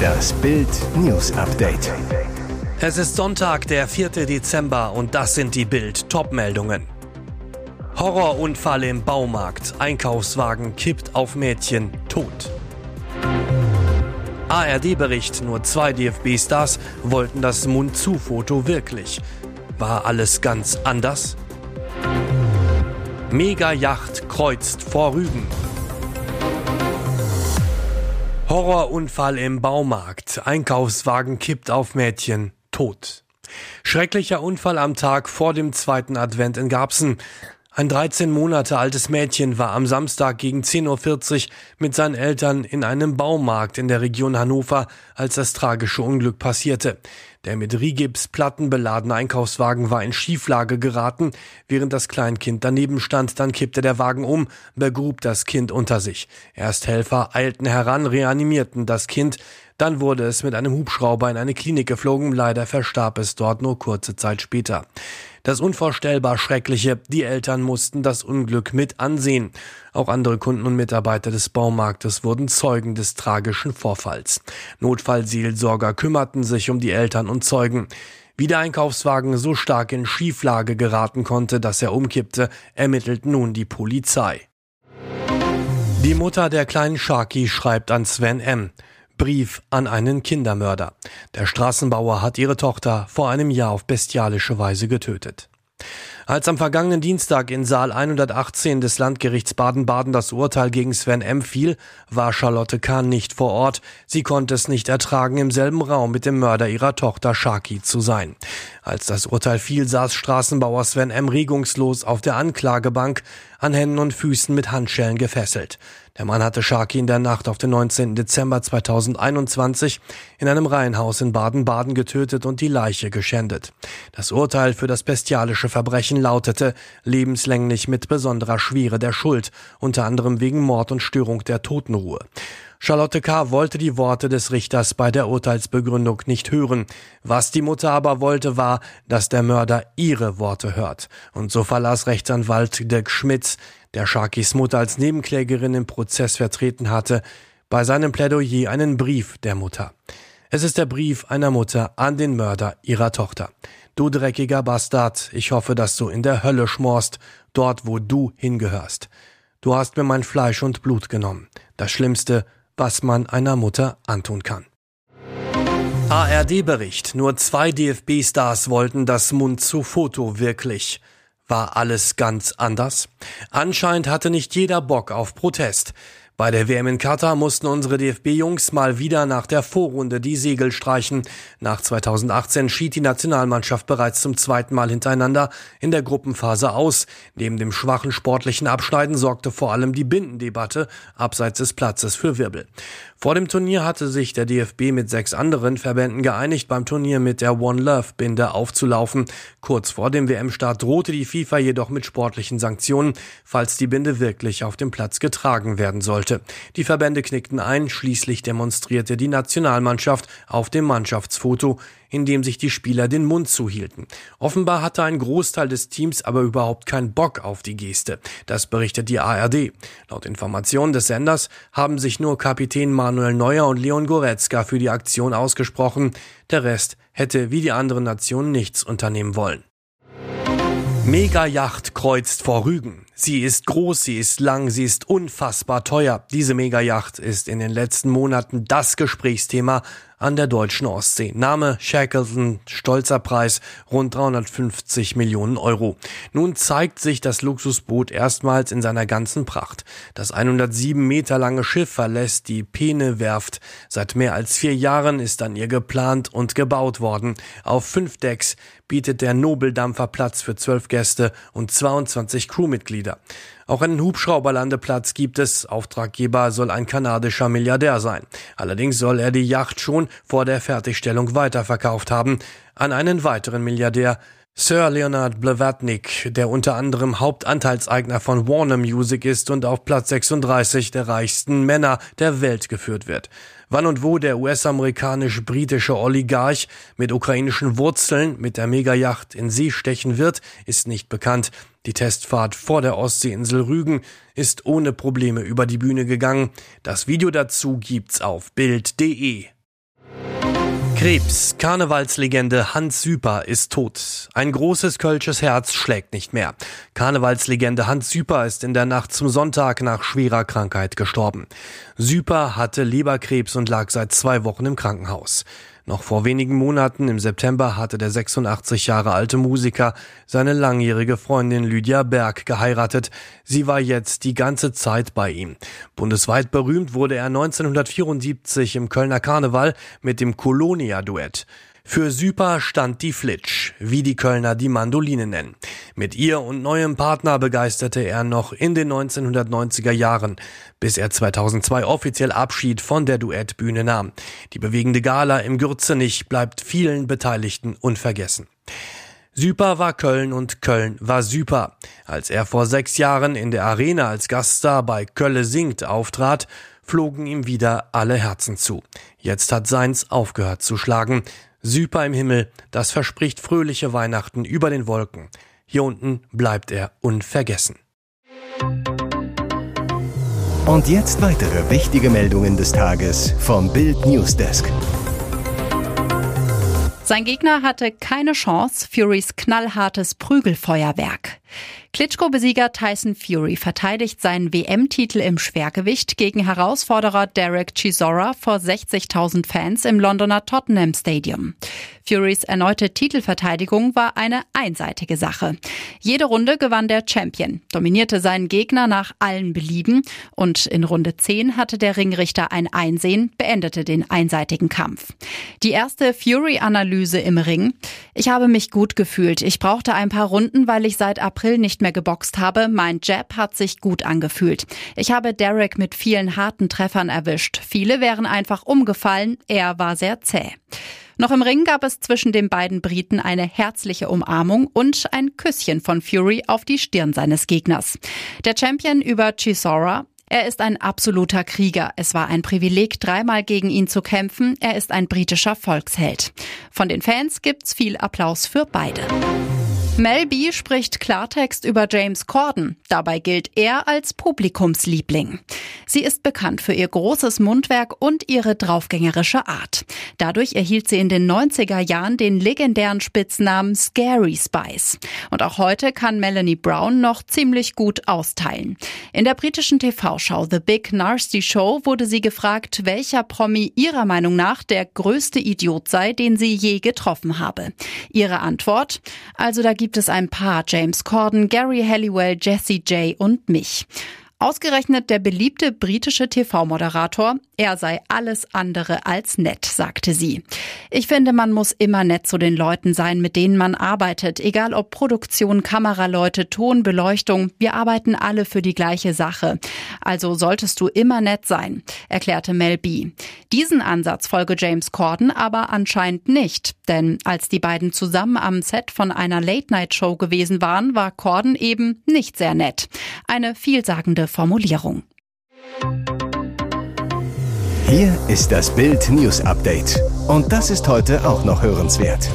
Das Bild News Update. Es ist Sonntag, der 4. Dezember und das sind die Bild Topmeldungen. Horrorunfall im Baumarkt. Einkaufswagen kippt auf Mädchen tot. ARD-Bericht, nur zwei DFB-Stars wollten das Mund-zu-Foto wirklich. War alles ganz anders? Mega-Yacht kreuzt vor Rügen. Horrorunfall im Baumarkt. Einkaufswagen kippt auf Mädchen. Tot. Schrecklicher Unfall am Tag vor dem zweiten Advent in Garbsen. Ein 13 Monate altes Mädchen war am Samstag gegen 10.40 Uhr mit seinen Eltern in einem Baumarkt in der Region Hannover, als das tragische Unglück passierte. Der mit Rigipsplatten beladene Einkaufswagen war in Schieflage geraten, während das Kleinkind daneben stand, dann kippte der Wagen um, begrub das Kind unter sich. Ersthelfer eilten heran, reanimierten das Kind, dann wurde es mit einem Hubschrauber in eine Klinik geflogen, leider verstarb es dort nur kurze Zeit später. Das unvorstellbar Schreckliche, die Eltern mussten das Unglück mit ansehen. Auch andere Kunden und Mitarbeiter des Baumarktes wurden Zeugen des tragischen Vorfalls. Notfallseelsorger kümmerten sich um die Eltern und Zeugen. Wie der Einkaufswagen so stark in Schieflage geraten konnte, dass er umkippte, ermittelt nun die Polizei. Die Mutter der kleinen Sharky schreibt an Sven M. Brief an einen Kindermörder. Der Straßenbauer hat ihre Tochter vor einem Jahr auf bestialische Weise getötet. Als am vergangenen Dienstag in Saal 118 des Landgerichts Baden-Baden das Urteil gegen Sven M. fiel, war Charlotte Kahn nicht vor Ort. Sie konnte es nicht ertragen, im selben Raum mit dem Mörder ihrer Tochter Shaki zu sein. Als das Urteil fiel, saß Straßenbauer Sven M. regungslos auf der Anklagebank, an Händen und Füßen mit Handschellen gefesselt. Der Mann hatte Sharky in der Nacht auf den 19. Dezember 2021 in einem Reihenhaus in Baden-Baden getötet und die Leiche geschändet. Das Urteil für das bestialische Verbrechen lautete lebenslänglich mit besonderer Schwere der Schuld, unter anderem wegen Mord und Störung der Totenruhe. Charlotte K. wollte die Worte des Richters bei der Urteilsbegründung nicht hören. Was die Mutter aber wollte, war, dass der Mörder ihre Worte hört. Und so verlas Rechtsanwalt Dirk Schmitz, der Sharkys Mutter als Nebenklägerin im Prozess vertreten hatte, bei seinem Plädoyer einen Brief der Mutter. Es ist der Brief einer Mutter an den Mörder ihrer Tochter. Du dreckiger Bastard, ich hoffe, dass du in der Hölle schmorst, dort wo du hingehörst. Du hast mir mein Fleisch und Blut genommen. Das Schlimmste, was man einer Mutter antun kann. ARD-Bericht. Nur zwei DFB-Stars wollten das Mund-zu-Foto wirklich. War alles ganz anders? Anscheinend hatte nicht jeder Bock auf Protest. Bei der WM in Katar mussten unsere DFB-Jungs mal wieder nach der Vorrunde die Segel streichen. Nach 2018 schied die Nationalmannschaft bereits zum zweiten Mal hintereinander in der Gruppenphase aus. Neben dem schwachen sportlichen Abschneiden sorgte vor allem die Bindendebatte abseits des Platzes für Wirbel. Vor dem Turnier hatte sich der DFB mit sechs anderen Verbänden geeinigt, beim Turnier mit der One Love Binde aufzulaufen. Kurz vor dem WM-Start drohte die FIFA jedoch mit sportlichen Sanktionen, falls die Binde wirklich auf dem Platz getragen werden sollte. Die Verbände knickten ein, schließlich demonstrierte die Nationalmannschaft auf dem Mannschaftsfoto, in dem sich die Spieler den Mund zuhielten. Offenbar hatte ein Großteil des Teams aber überhaupt keinen Bock auf die Geste. Das berichtet die ARD. Laut Informationen des Senders haben sich nur Kapitän Manuel Neuer und Leon Goretzka für die Aktion ausgesprochen. Der Rest hätte wie die anderen Nationen nichts unternehmen wollen. Mega-Yacht kreuzt vor Rügen. Sie ist groß, sie ist lang, sie ist unfassbar teuer. Diese Mega-Yacht ist in den letzten Monaten das Gesprächsthema an der deutschen Ostsee. Name Shackleton, stolzer Preis rund 350 Millionen Euro. Nun zeigt sich das Luxusboot erstmals in seiner ganzen Pracht. Das 107 Meter lange Schiff verlässt die Peene-Werft. Seit mehr als vier Jahren ist an ihr geplant und gebaut worden. Auf fünf Decks bietet der Nobeldampfer Platz für zwölf Gäste und 22 Crewmitglieder. Auch einen Hubschrauberlandeplatz gibt es. Auftraggeber soll ein kanadischer Milliardär sein. Allerdings soll er die Yacht schon vor der Fertigstellung weiterverkauft haben an einen weiteren Milliardär, Sir Leonard Blavatnik, der unter anderem Hauptanteilseigner von Warner Music ist und auf Platz 36 der reichsten Männer der Welt geführt wird. Wann und wo der US-amerikanisch-britische Oligarch mit ukrainischen Wurzeln mit der Megayacht in See stechen wird, ist nicht bekannt. Die Testfahrt vor der Ostseeinsel Rügen ist ohne Probleme über die Bühne gegangen. Das Video dazu gibt's auf Bild.de. Krebs, Karnevalslegende Hans Süper ist tot. Ein großes kölsches Herz schlägt nicht mehr. Karnevalslegende Hans Süper ist in der Nacht zum Sonntag nach schwerer Krankheit gestorben. Süper hatte Leberkrebs und lag seit zwei Wochen im Krankenhaus. Noch vor wenigen Monaten im September hatte der 86 Jahre alte Musiker seine langjährige Freundin Lydia Berg geheiratet. Sie war jetzt die ganze Zeit bei ihm. Bundesweit berühmt wurde er 1974 im Kölner Karneval mit dem Colonia-Duett. Für Süper stand die Flitsch, wie die Kölner die Mandoline nennen. Mit ihr und neuem Partner begeisterte er noch in den 1990er Jahren, bis er 2002 offiziell Abschied von der Duettbühne nahm. Die bewegende Gala im Gürzenich bleibt vielen Beteiligten unvergessen. Süper war Köln und Köln war Süper. Als er vor sechs Jahren in der Arena als Gaststar bei Kölle singt auftrat, flogen ihm wieder alle Herzen zu. Jetzt hat seins aufgehört zu schlagen. Süper im Himmel, das verspricht fröhliche Weihnachten über den Wolken. Hier unten bleibt er unvergessen. Und jetzt weitere wichtige Meldungen des Tages vom Bild Newsdesk. Sein Gegner hatte keine Chance, Furys knallhartes Prügelfeuerwerk. Klitschko-Besieger Tyson Fury verteidigt seinen WM-Titel im Schwergewicht gegen Herausforderer Derek Chisora vor 60.000 Fans im Londoner Tottenham Stadium. Furys erneute Titelverteidigung war eine einseitige Sache. Jede Runde gewann der Champion, dominierte seinen Gegner nach allen Belieben und in Runde 10 hatte der Ringrichter ein Einsehen, beendete den einseitigen Kampf. Die erste Fury-Analyse im Ring. Ich habe mich gut gefühlt. Ich brauchte ein paar Runden, weil ich seit April nicht nicht mehr geboxt habe. Mein Jab hat sich gut angefühlt. Ich habe Derek mit vielen harten Treffern erwischt. Viele wären einfach umgefallen. Er war sehr zäh. Noch im Ring gab es zwischen den beiden Briten eine herzliche Umarmung und ein Küsschen von Fury auf die Stirn seines Gegners. Der Champion über Chisora er ist ein absoluter Krieger. Es war ein Privileg, dreimal gegen ihn zu kämpfen. Er ist ein britischer Volksheld. Von den Fans gibt's viel Applaus für beide. Mel B spricht Klartext über James Corden. Dabei gilt er als Publikumsliebling. Sie ist bekannt für ihr großes Mundwerk und ihre draufgängerische Art. Dadurch erhielt sie in den 90er Jahren den legendären Spitznamen Scary Spice. Und auch heute kann Melanie Brown noch ziemlich gut austeilen. In der britischen TV-Show The Big Nasty Show wurde sie gefragt, welcher Promi ihrer Meinung nach der größte Idiot sei, den sie je getroffen habe. Ihre Antwort? Also da gibt gibt es ein paar, James Corden, Gary Halliwell, Jesse J und mich. Ausgerechnet der beliebte britische TV-Moderator, er sei alles andere als nett, sagte sie. Ich finde, man muss immer nett zu den Leuten sein, mit denen man arbeitet, egal ob Produktion, Kameraleute, Ton, Beleuchtung, wir arbeiten alle für die gleiche Sache. Also solltest du immer nett sein, erklärte Mel B. Diesen Ansatz folge James Corden aber anscheinend nicht, denn als die beiden zusammen am Set von einer Late-Night-Show gewesen waren, war Corden eben nicht sehr nett. Eine vielsagende Formulierung. Hier ist das Bild News Update. Und das ist heute auch noch hörenswert.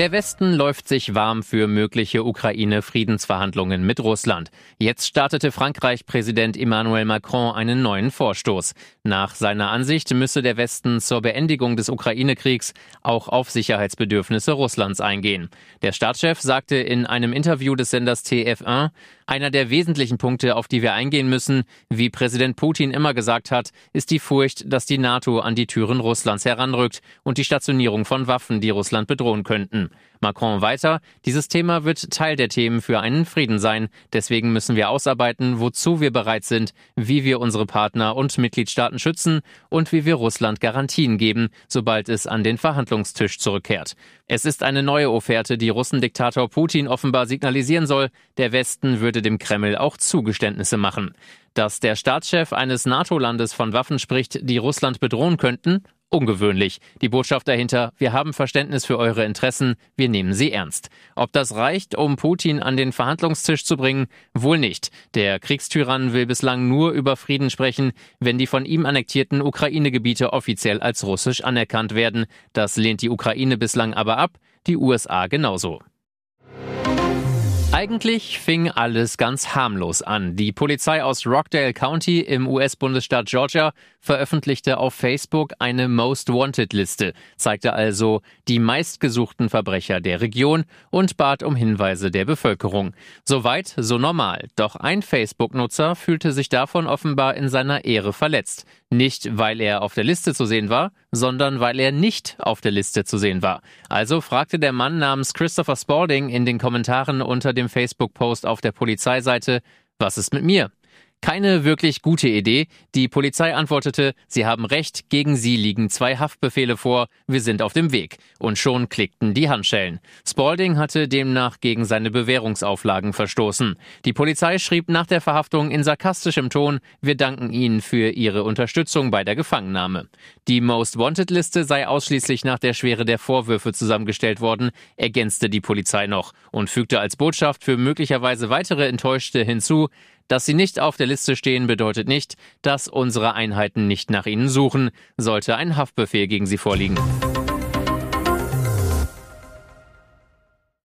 Der Westen läuft sich warm für mögliche Ukraine-Friedensverhandlungen mit Russland. Jetzt startete Frankreich-Präsident Emmanuel Macron einen neuen Vorstoß. Nach seiner Ansicht müsse der Westen zur Beendigung des Ukraine-Kriegs auch auf Sicherheitsbedürfnisse Russlands eingehen. Der Staatschef sagte in einem Interview des Senders TF1, einer der wesentlichen Punkte, auf die wir eingehen müssen, wie Präsident Putin immer gesagt hat, ist die Furcht, dass die NATO an die Türen Russlands heranrückt und die Stationierung von Waffen, die Russland bedrohen könnten. Macron weiter, dieses Thema wird Teil der Themen für einen Frieden sein. Deswegen müssen wir ausarbeiten, wozu wir bereit sind, wie wir unsere Partner und Mitgliedstaaten schützen und wie wir Russland Garantien geben, sobald es an den Verhandlungstisch zurückkehrt. Es ist eine neue Offerte, die Russendiktator Putin offenbar signalisieren soll, der Westen würde dem Kreml auch Zugeständnisse machen. Dass der Staatschef eines NATO-Landes von Waffen spricht, die Russland bedrohen könnten, ungewöhnlich. Die Botschaft dahinter, wir haben Verständnis für eure Interessen, wir nehmen sie ernst. Ob das reicht, um Putin an den Verhandlungstisch zu bringen? Wohl nicht. Der Kriegstyrann will bislang nur über Frieden sprechen, wenn die von ihm annektierten Ukraine-Gebiete offiziell als russisch anerkannt werden. Das lehnt die Ukraine bislang aber ab, die USA genauso. Eigentlich fing alles ganz harmlos an. Die Polizei aus Rockdale County im US-Bundesstaat Georgia veröffentlichte auf Facebook eine Most Wanted Liste, zeigte also die meistgesuchten Verbrecher der Region und bat um Hinweise der Bevölkerung. Soweit, so normal. Doch ein Facebook-Nutzer fühlte sich davon offenbar in seiner Ehre verletzt. Nicht, weil er auf der Liste zu sehen war, sondern weil er nicht auf der Liste zu sehen war. Also fragte der Mann namens Christopher Spalding in den Kommentaren unter dem Facebook-Post auf der Polizeiseite, was ist mit mir? Keine wirklich gute Idee. Die Polizei antwortete, sie haben recht, gegen sie liegen zwei Haftbefehle vor, wir sind auf dem Weg. Und schon klickten die Handschellen. Spalding hatte demnach gegen seine Bewährungsauflagen verstoßen. Die Polizei schrieb nach der Verhaftung in sarkastischem Ton, wir danken Ihnen für Ihre Unterstützung bei der Gefangennahme. Die Most Wanted Liste sei ausschließlich nach der Schwere der Vorwürfe zusammengestellt worden, ergänzte die Polizei noch und fügte als Botschaft für möglicherweise weitere Enttäuschte hinzu, dass sie nicht auf der Liste stehen, bedeutet nicht, dass unsere Einheiten nicht nach ihnen suchen, sollte ein Haftbefehl gegen sie vorliegen.